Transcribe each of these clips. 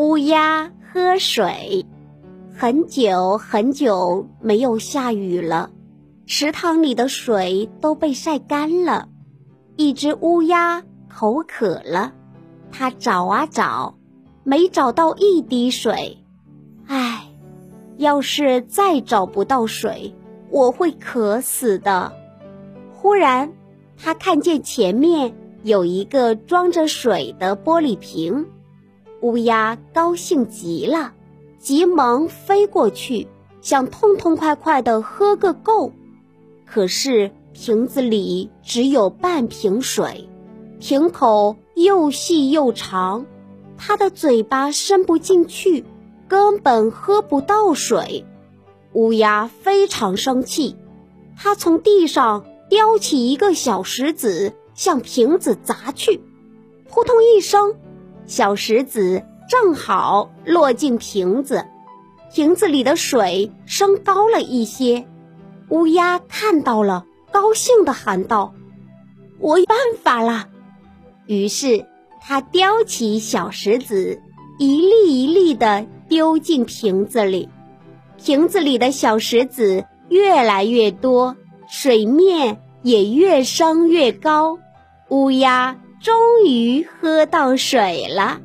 乌鸦喝水。很久很久没有下雨了，池塘里的水都被晒干了。一只乌鸦口渴了，它找啊找，没找到一滴水。唉，要是再找不到水，我会渴死的。忽然，它看见前面有一个装着水的玻璃瓶，乌鸦高兴极了。急忙飞过去，想痛痛快快地喝个够。可是瓶子里只有半瓶水，瓶口又细又长，它的嘴巴伸不进去，根本喝不到水。乌鸦非常生气，它从地上叼起一个小石子，向瓶子砸去。扑通一声，小石子。正好落进瓶子，瓶子里的水升高了一些。乌鸦看到了，高兴地喊道：“我有办法了！”于是它叼起小石子，一粒一粒地丢进瓶子里。瓶子里的小石子越来越多，水面也越升越高。乌鸦终于喝到水了。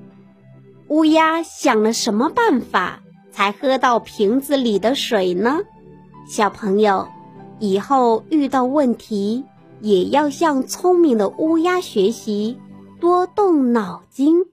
乌鸦想了什么办法才喝到瓶子里的水呢？小朋友，以后遇到问题也要向聪明的乌鸦学习，多动脑筋。